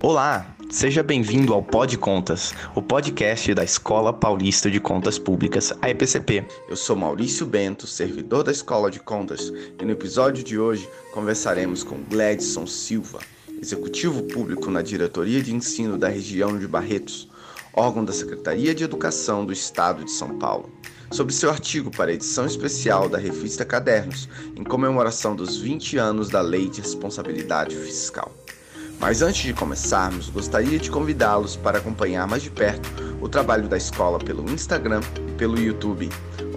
Olá, seja bem-vindo ao Pod Contas, o podcast da Escola Paulista de Contas Públicas, a EPCP. Eu sou Maurício Bento, servidor da Escola de Contas, e no episódio de hoje conversaremos com Gladson Silva, executivo público na Diretoria de Ensino da região de Barretos, órgão da Secretaria de Educação do Estado de São Paulo, sobre seu artigo para a edição especial da revista Cadernos, em comemoração dos 20 anos da Lei de Responsabilidade Fiscal. Mas antes de começarmos, gostaria de convidá-los para acompanhar mais de perto o trabalho da escola pelo Instagram e pelo YouTube,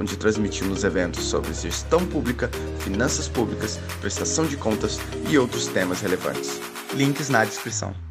onde transmitimos eventos sobre gestão pública, finanças públicas, prestação de contas e outros temas relevantes. Links na descrição.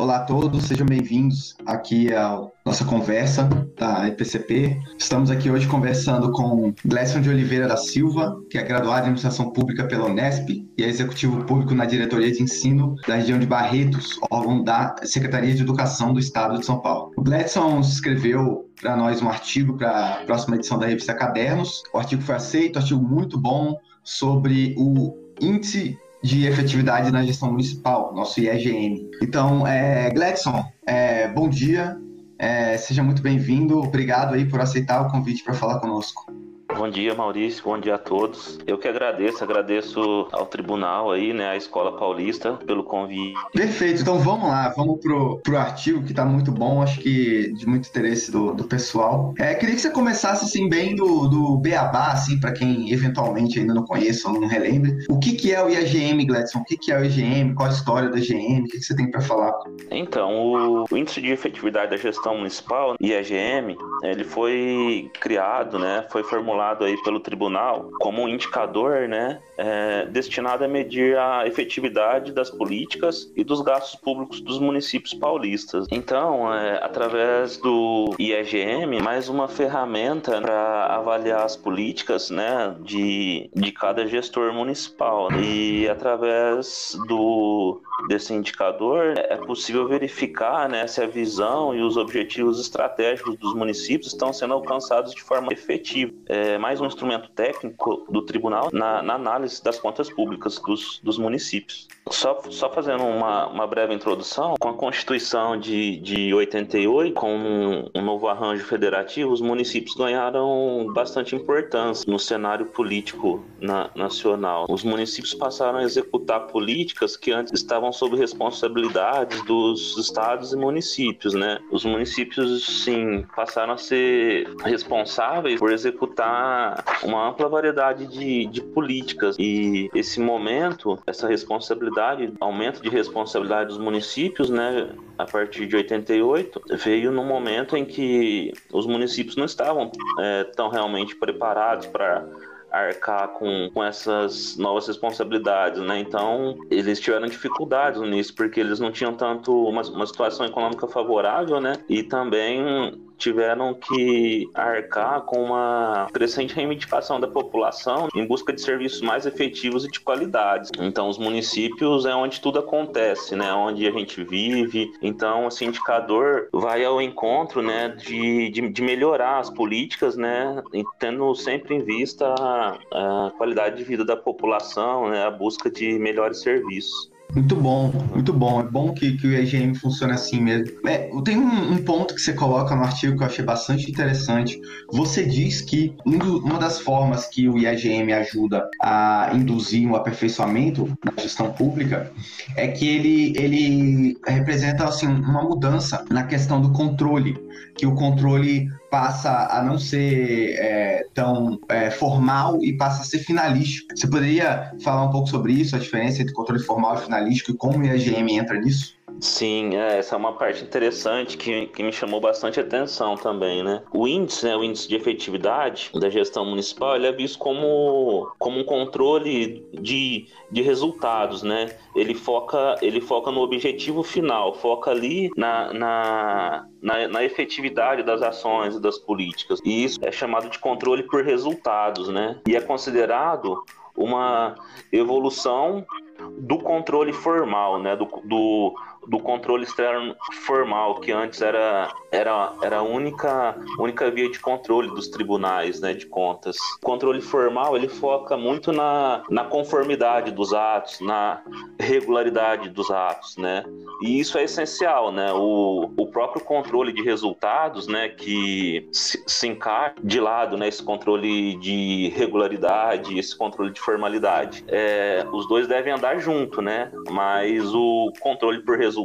Olá a todos, sejam bem-vindos aqui à nossa conversa da EPCP. Estamos aqui hoje conversando com Gleison de Oliveira da Silva, que é graduado em Administração Pública pela Unesp e é executivo público na Diretoria de Ensino da região de Barretos, órgão da Secretaria de Educação do Estado de São Paulo. O Gleison escreveu para nós um artigo para a próxima edição da revista Cadernos. O artigo foi aceito, um artigo muito bom sobre o índice de efetividade na gestão municipal, nosso IEGM. Então, é, Gledson, é, bom dia, é, seja muito bem-vindo, obrigado aí por aceitar o convite para falar conosco. Bom dia, Maurício. Bom dia a todos. Eu que agradeço, agradeço ao tribunal aí, né, à Escola Paulista pelo convite. Perfeito. Então vamos lá, vamos pro, pro artigo que está muito bom, acho que de muito interesse do, do pessoal. É, queria que você começasse assim bem do, do Beabá, assim, para quem eventualmente ainda não conheça ou não relembre. O que, que é o IAGM, Gladson? O que, que é o IGM? Qual a história do IGM? O que, que você tem para falar? Então, o, o Índice de Efetividade da Gestão Municipal, IAGM, ele foi criado, né, foi formulado aí pelo tribunal como um indicador, né, é, destinado a medir a efetividade das políticas e dos gastos públicos dos municípios paulistas. Então, é, através do IEGM, mais uma ferramenta para avaliar as políticas, né, de, de cada gestor municipal. E através do desse indicador, é possível verificar né, se a visão e os objetivos estratégicos dos municípios estão sendo alcançados de forma efetiva. É mais um instrumento técnico do tribunal na, na análise das contas públicas dos, dos municípios. Só, só fazendo uma, uma breve introdução, com a Constituição de, de 88, com um, um novo arranjo federativo, os municípios ganharam bastante importância no cenário político na, nacional. Os municípios passaram a executar políticas que antes estavam sob responsabilidade dos estados e municípios, né? Os municípios, sim, passaram a ser responsáveis por executar uma ampla variedade de, de políticas e esse momento, essa responsabilidade responsabilidade, aumento de responsabilidade dos municípios, né, a partir de 88, veio no momento em que os municípios não estavam é, tão realmente preparados para arcar com, com essas novas responsabilidades, né? Então, eles tiveram dificuldades nisso, porque eles não tinham tanto uma, uma situação econômica favorável, né? E também tiveram que arcar com uma crescente reivindicação da população em busca de serviços mais efetivos e de qualidade. Então, os municípios é onde tudo acontece, né? Onde a gente vive. Então, esse indicador vai ao encontro, né? De, de, de melhorar as políticas, né? Tendo sempre em vista a, a qualidade de vida da população, né? A busca de melhores serviços. Muito bom, muito bom. É bom que, que o EGM funcione assim mesmo. É, tem um, um, ponto que você coloca no artigo que eu achei bastante interessante. Você diz que uma das formas que o IAGM ajuda a induzir um aperfeiçoamento na gestão pública é que ele, ele representa assim, uma mudança na questão do controle, que o controle passa a não ser é, tão é, formal e passa a ser finalístico. Você poderia falar um pouco sobre isso, a diferença entre controle formal e finalístico e como o IAGM entra nisso? Sim, é, essa é uma parte interessante que, que me chamou bastante atenção também, né? O índice, né, o índice de efetividade da gestão municipal, ele é visto como, como um controle de, de resultados, né? Ele foca, ele foca no objetivo final, foca ali na, na, na, na efetividade das ações e das políticas. E isso é chamado de controle por resultados, né? E é considerado uma evolução do controle formal, né? Do, do, do controle externo formal, que antes era, era, era a única, única via de controle dos tribunais né, de contas. O controle formal ele foca muito na, na conformidade dos atos, na regularidade dos atos, né? E isso é essencial, né? O, o próprio controle de resultados, né, que se, se encaixa de lado, né, esse controle de regularidade, esse controle de formalidade. É, os dois devem andar junto, né? Mas o controle por resultados,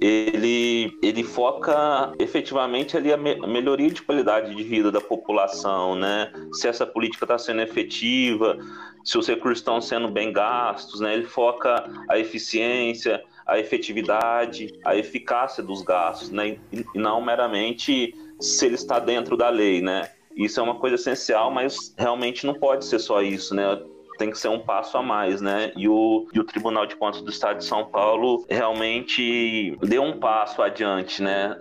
ele, ele foca efetivamente ali a, me, a melhoria de qualidade de vida da população, né? Se essa política está sendo efetiva, se os recursos estão sendo bem gastos, né? Ele foca a eficiência, a efetividade, a eficácia dos gastos, né? E não meramente se ele está dentro da lei, né? Isso é uma coisa essencial, mas realmente não pode ser só isso, né? Tem que ser um passo a mais, né? E o, e o Tribunal de Contas do Estado de São Paulo realmente deu um passo adiante, né?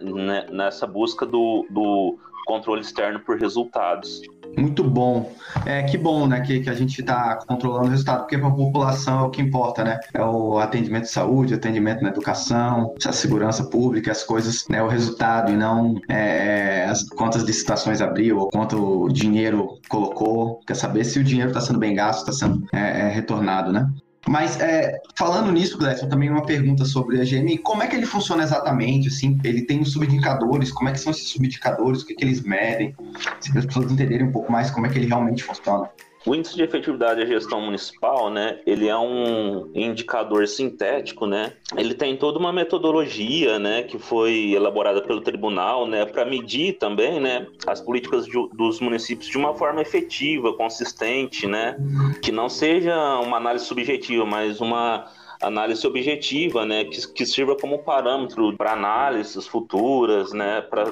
Nessa busca do, do controle externo por resultados. Muito bom. É, que bom, né, que, que a gente está controlando o resultado, porque para a população é o que importa, né? É o atendimento de saúde, atendimento na educação, a segurança pública, as coisas, né, o resultado e não é, é as quantas licitações abriu ou quanto dinheiro colocou. Quer saber se o dinheiro está sendo bem gasto, está sendo é, é, retornado, né? Mas é, falando nisso, Gleison, também uma pergunta sobre a GM. Como é que ele funciona exatamente? Assim, ele tem os subindicadores, como é que são esses subindicadores, o que, que eles medem? Se as pessoas entenderem um pouco mais como é que ele realmente funciona. O índice de efetividade da gestão municipal, né, ele é um indicador sintético, né? Ele tem toda uma metodologia, né, que foi elaborada pelo tribunal, né, para medir também, né, as políticas de, dos municípios de uma forma efetiva, consistente, né, que não seja uma análise subjetiva, mas uma análise objetiva, né, que, que sirva como parâmetro para análises futuras, né, para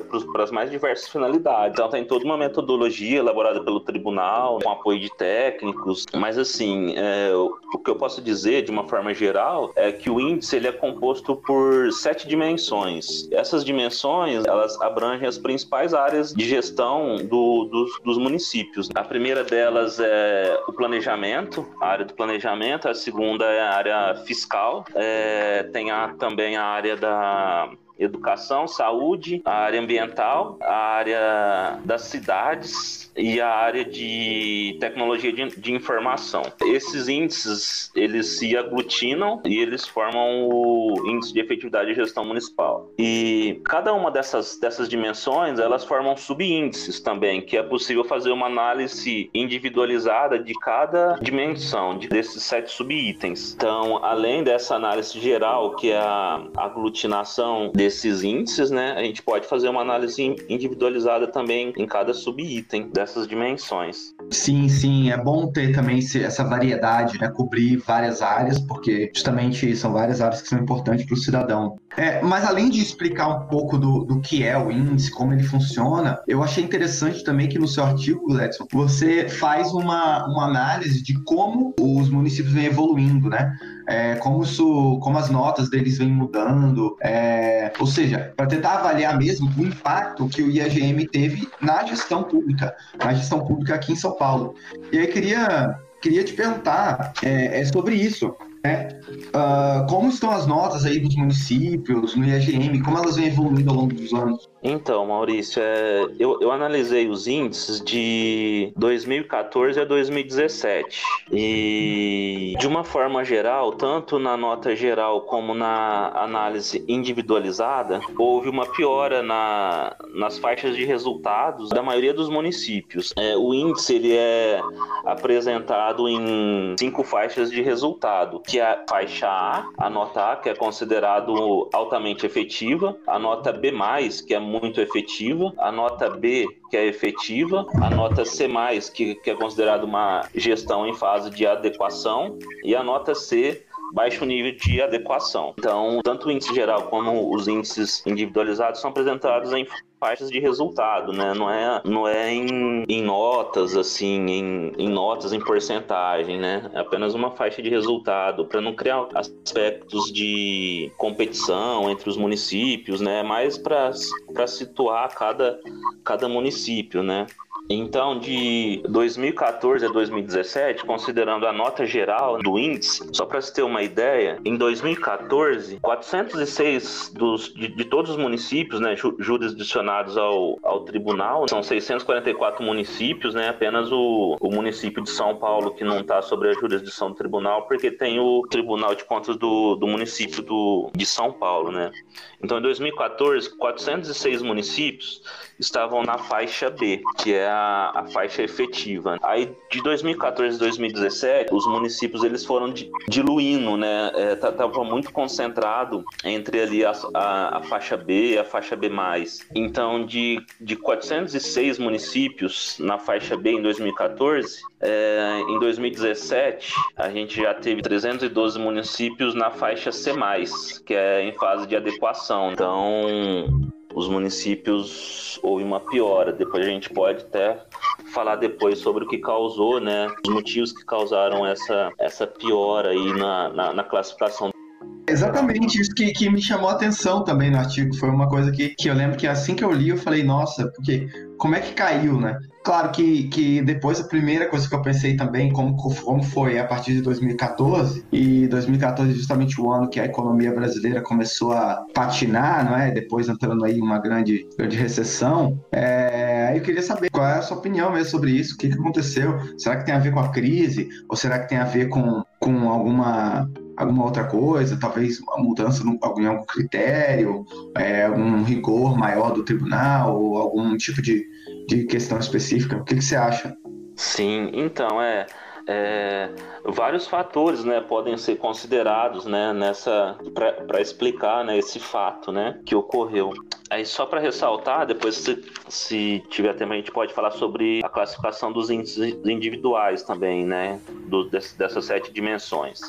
as mais diversas finalidades. Então tem toda uma metodologia elaborada pelo tribunal, com apoio de técnicos, mas assim, é, o que eu posso dizer de uma forma geral é que o índice ele é composto por sete dimensões. Essas dimensões elas abrangem as principais áreas de gestão do, dos, dos municípios. A primeira delas é o planejamento, a área do planejamento. A segunda é a área fiscal fiscal, é, tem a, também a área da educação, saúde, a área ambiental, a área das cidades, e a área de tecnologia de, de, informação. Esses índices, eles se aglutinam e eles formam o índice de efetividade de gestão municipal. E cada uma dessas, dessas dimensões, elas formam subíndices também, que é possível fazer uma análise individualizada de cada dimensão de, desses sete subitens. Então, além dessa análise geral, que é a aglutinação desses índices, né, a gente pode fazer uma análise individualizada também em cada subitem dessas dimensões. Sim, sim, é bom ter também essa variedade, né? Cobrir várias áreas, porque justamente são várias áreas que são importantes para o cidadão. É, mas além de explicar um pouco do, do que é o índice, como ele funciona, eu achei interessante também que no seu artigo, Gledson, você faz uma, uma análise de como os municípios vêm evoluindo, né? É, como, isso, como as notas deles vêm mudando, é, ou seja, para tentar avaliar mesmo o impacto que o IAGM teve na gestão pública, na gestão pública aqui em São Paulo. E aí queria, queria te perguntar é, é sobre isso. Uh, como estão as notas aí dos municípios, no IAGM, como elas vêm evoluindo ao longo dos anos? Então, Maurício, é, eu, eu analisei os índices de 2014 a 2017 e, de uma forma geral, tanto na nota geral como na análise individualizada, houve uma piora na, nas faixas de resultados da maioria dos municípios. É, o índice ele é apresentado em cinco faixas de resultado, que é a faixa A, a nota A, que é considerado altamente efetiva, a nota B+, que é muito efetiva, a nota B, que é efetiva, a nota C, que, que é considerada uma gestão em fase de adequação, e a nota C, baixo nível de adequação. Então, tanto o índice geral como os índices individualizados são apresentados em faixas de resultado, né? Não é, não é em, em notas, assim, em, em notas, em porcentagem, né? É apenas uma faixa de resultado, para não criar aspectos de competição entre os municípios, né? Mais para situar cada, cada município, né? Então, de 2014 a 2017, considerando a nota geral do índice, só para se ter uma ideia, em 2014, 406 dos, de, de todos os municípios né, jurisdicionados ao, ao tribunal, são 644 municípios, né, apenas o, o município de São Paulo que não está sobre a jurisdição do tribunal, porque tem o Tribunal de Contas do, do município do, de São Paulo. Né? Então, em 2014, 406 municípios estavam na faixa B, que é a, a faixa efetiva. Aí de 2014 a 2017, os municípios eles foram diluindo, né? É, tava muito concentrado entre ali a, a, a faixa B e a faixa B+. Então de, de 406 municípios na faixa B em 2014, é, em 2017 a gente já teve 312 municípios na faixa C+, que é em fase de adequação. Então os municípios houve uma piora. Depois a gente pode até falar depois sobre o que causou, né? Os motivos que causaram essa, essa piora aí na, na, na classificação Exatamente, isso que, que me chamou a atenção também no artigo. Foi uma coisa que, que eu lembro que assim que eu li, eu falei, nossa, porque como é que caiu, né? Claro que, que depois a primeira coisa que eu pensei também, como, como foi a partir de 2014, e 2014 é justamente o ano que a economia brasileira começou a patinar, não é? Depois entrando aí uma grande, grande recessão. É, eu queria saber qual é a sua opinião mesmo sobre isso, o que, que aconteceu? Será que tem a ver com a crise? Ou será que tem a ver com, com alguma alguma outra coisa, talvez uma mudança em algum critério, é, algum rigor maior do tribunal, ou algum tipo de, de questão específica. O que, que você acha? Sim, então é, é vários fatores, né, podem ser considerados, né, nessa para explicar, né, esse fato, né, que ocorreu. Aí só para ressaltar, depois se, se, tiver tempo a gente pode falar sobre a classificação dos índices individuais também, né? Do, dessas sete dimensões.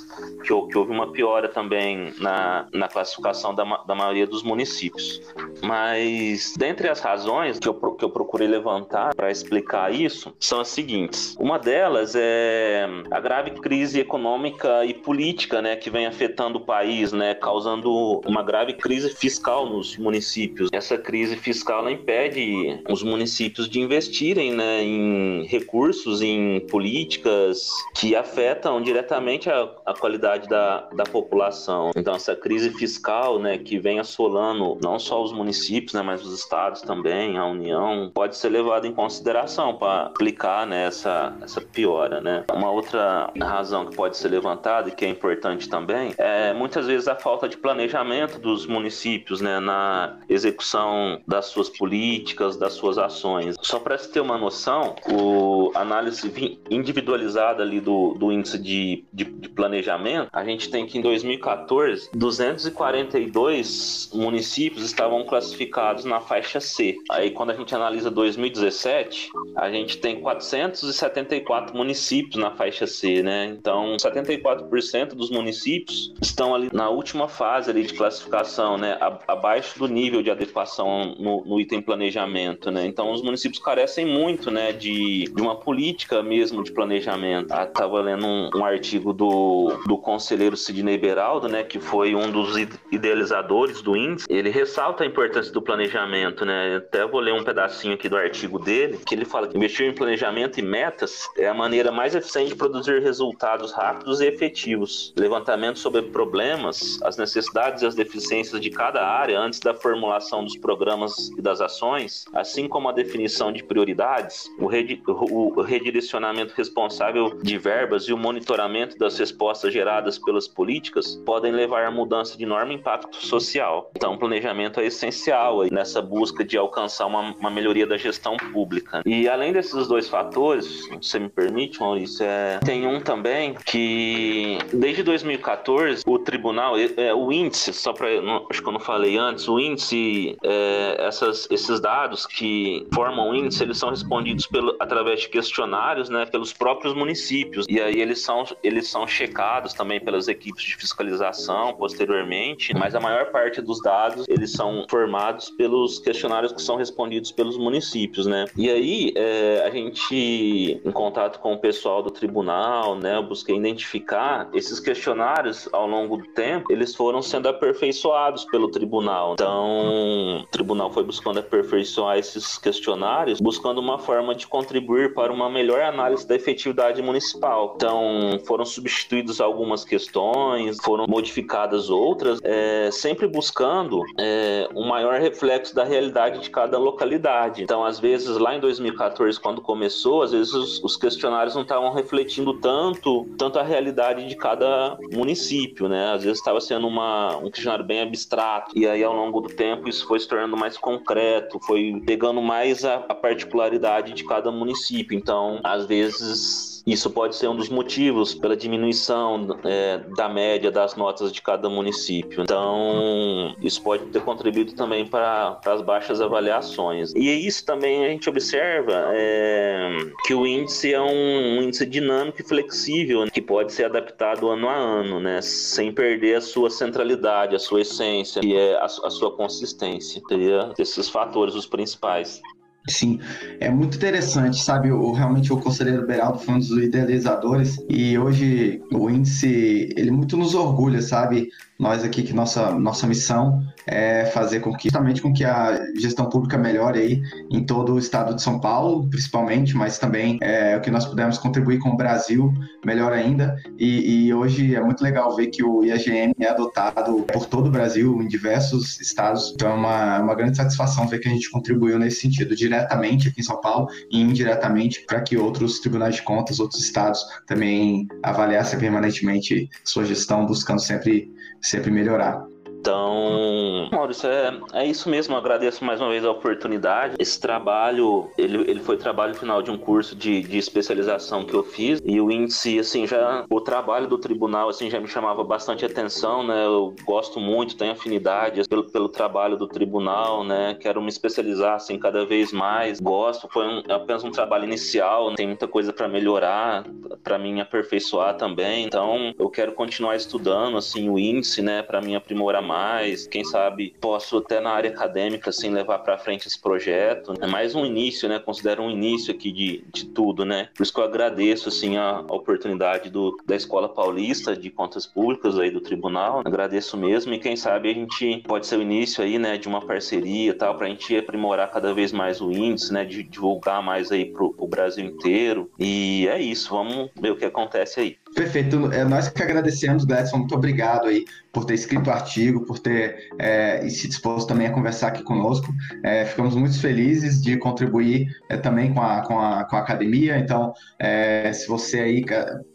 Que, que, houve uma piora também na, na classificação da, da maioria dos municípios. Mas dentre as razões que eu, que eu procurei levantar para explicar isso, são as seguintes. Uma delas é a grave crise econômica e política, né, que vem afetando o país, né, causando uma grave crise fiscal nos municípios essa crise fiscal impede os municípios de investirem né, em recursos, em políticas que afetam diretamente a, a qualidade da, da população. Então, essa crise fiscal né, que vem assolando não só os municípios, né, mas os estados também, a União, pode ser levada em consideração para aplicar né, essa, essa piora. Né? Uma outra razão que pode ser levantada e que é importante também é muitas vezes a falta de planejamento dos municípios né, na execução das suas políticas, das suas ações. Só para se ter uma noção, o análise individualizada ali do, do índice de, de, de planejamento, a gente tem que em 2014, 242 municípios estavam classificados na faixa C. Aí quando a gente analisa 2017, a gente tem 474 municípios na faixa C, né? Então, 74% dos municípios estão ali na última fase ali de classificação, né? Abaixo do nível de adequação no, no, item planejamento, né? Então os municípios carecem muito, né, de, de uma política mesmo de planejamento. Ah, tava lendo um, um, artigo do, do conselheiro Sidney Beraldo, né, que foi um dos idealizadores do índice. Ele ressalta a importância do planejamento, né? Até vou ler um pedacinho aqui do artigo dele, que ele fala que investir em planejamento e metas é a maneira mais eficiente de produzir resultados rápidos e efetivos. Levantamento sobre problemas, as necessidades e as deficiências de cada área antes da formulação dos programas e das ações, assim como a definição de prioridades, o, o redirecionamento responsável de verbas e o monitoramento das respostas geradas pelas políticas podem levar a mudança de enorme impacto social. Então, o planejamento é essencial nessa busca de alcançar uma, uma melhoria da gestão pública. E além desses dois fatores, se me permite, Maurício, é, tem um também que desde 2014 o tribunal, é, o índice, só para acho que eu não falei antes, o índice é, essas, esses dados que formam o índice, eles são respondidos pelo, através de questionários, né, pelos próprios municípios. E aí eles são, eles são checados também pelas equipes de fiscalização posteriormente, mas a maior parte dos dados, eles são formados pelos questionários que são respondidos pelos municípios, né? E aí, é, a gente, em contato com o pessoal do tribunal, né, né? Eu busquei identificar esses questionários ao longo do tempo, eles foram sendo aperfeiçoados pelo tribunal. Então, o tribunal foi buscando aperfeiçoar esses questionários, buscando uma forma de contribuir para uma melhor análise da efetividade municipal. Então, foram substituídas algumas questões, foram modificadas outras, é, sempre buscando é, um maior reflexo da realidade de cada localidade. Então, às vezes, lá em 2014, quando começou, às vezes os, os questionários não estavam refletindo tanto, tanto a realidade de cada município, né? Às vezes estava sendo uma, um questionário bem abstrato, e aí ao longo do tempo isso foi se tornando mais concreto, foi pegando mais a, a particularidade de cada município. Então, às vezes isso pode ser um dos motivos pela diminuição é, da média das notas de cada município. Então, isso pode ter contribuído também para as baixas avaliações. E isso também a gente observa é, que o índice é um, um, índice dinâmico e flexível, né, que pode ser adaptado ano a ano, né, sem perder a sua centralidade, a sua essência, e é a, a sua consistência. Seria esses fatores os principais. Sim, é muito interessante, sabe? O, realmente o conselheiro Beraldo foi um dos idealizadores e hoje o índice, ele muito nos orgulha, sabe? Nós aqui que nossa, nossa missão é fazer com que, justamente com que a gestão pública melhore aí em todo o estado de São Paulo, principalmente, mas também é, o que nós pudermos contribuir com o Brasil, melhor ainda. E, e, hoje é muito legal ver que o IAGM é adotado por todo o Brasil, em diversos estados. Então é uma, uma grande satisfação ver que a gente contribuiu nesse sentido, diretamente aqui em São Paulo e indiretamente para que outros tribunais de contas, outros estados também avaliassem permanentemente sua gestão, buscando sempre sempre melhorar. Então, Maurício, é, é isso mesmo. Eu agradeço mais uma vez a oportunidade. Esse trabalho, ele, ele foi trabalho final de um curso de, de especialização que eu fiz. E o índice, assim, já. O trabalho do tribunal, assim, já me chamava bastante atenção, né? Eu gosto muito, tenho afinidade pelo, pelo trabalho do tribunal, né? Quero me especializar, assim, cada vez mais. Gosto. Foi um, apenas um trabalho inicial, né? tem muita coisa para melhorar, para mim aperfeiçoar também. Então, eu quero continuar estudando, assim, o índice, né? Para mim aprimorar mais mais, quem sabe posso até na área acadêmica assim levar para frente esse projeto. É mais um início, né? Considero um início aqui de, de tudo, né? Por isso que eu agradeço assim a, oportunidade do, da Escola Paulista de Contas Públicas aí do Tribunal. Agradeço mesmo e quem sabe a gente pode ser o início aí, né, de uma parceria tal para a gente aprimorar cada vez mais o índice, né, de divulgar mais aí pro, pro Brasil inteiro. E é isso, vamos ver o que acontece aí. Perfeito. É nós que agradecemos, Gladson. Muito obrigado aí por ter escrito o artigo, por ter é, se disposto também a conversar aqui conosco. É, ficamos muito felizes de contribuir é, também com a, com, a, com a academia. Então, é, se você aí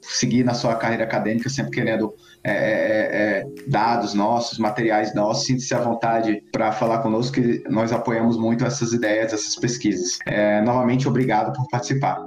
seguir na sua carreira acadêmica, sempre querendo é, é, dados nossos, materiais nossos, sinta-se à vontade para falar conosco, que nós apoiamos muito essas ideias, essas pesquisas. novamente, obrigado por participar.